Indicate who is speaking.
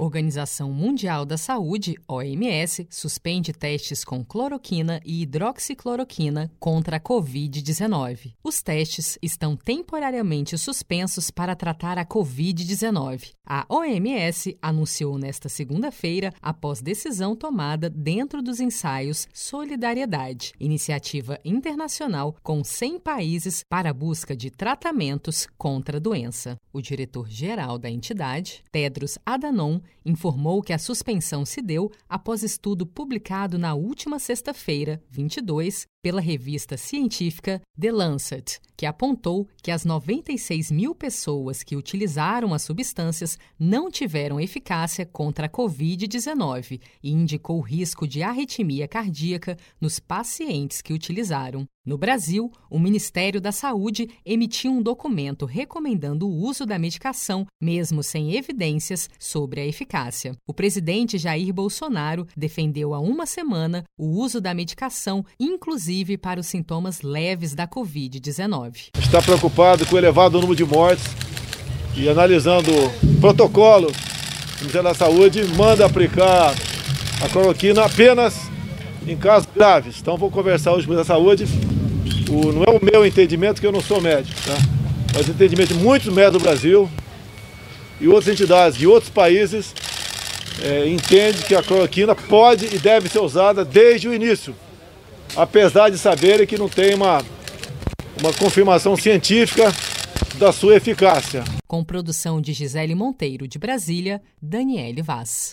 Speaker 1: Organização Mundial da Saúde, OMS, suspende testes com cloroquina e hidroxicloroquina contra a Covid-19. Os testes estão temporariamente suspensos para tratar a Covid-19. A OMS anunciou nesta segunda-feira, após decisão tomada dentro dos ensaios Solidariedade, iniciativa internacional com 100 países para a busca de tratamentos contra a doença. O diretor-geral da entidade, Tedros Adhanom, informou que a suspensão se deu após estudo publicado na última sexta-feira, 22, pela revista científica The Lancet, que apontou que as 96 mil pessoas que utilizaram as substâncias não tiveram eficácia contra a Covid-19 e indicou risco de arritmia cardíaca nos pacientes que utilizaram. No Brasil, o Ministério da Saúde emitiu um documento recomendando o uso da medicação, mesmo sem evidências sobre a eficácia. O presidente Jair Bolsonaro defendeu há uma semana o uso da medicação, inclusive para os sintomas leves da Covid-19.
Speaker 2: Está preocupado com o elevado número de mortes e analisando o protocolo, o Ministério da Saúde manda aplicar a cloroquina apenas em casos graves. Então vou conversar hoje com a Saúde. O, não é o meu entendimento, que eu não sou médico, tá? mas o entendimento de muitos médicos do Brasil e outras entidades de outros países é, entende que a cloroquina pode e deve ser usada desde o início, apesar de saberem que não tem uma, uma confirmação científica da sua eficácia.
Speaker 1: Com produção de Gisele Monteiro de Brasília, Daniele Vaz.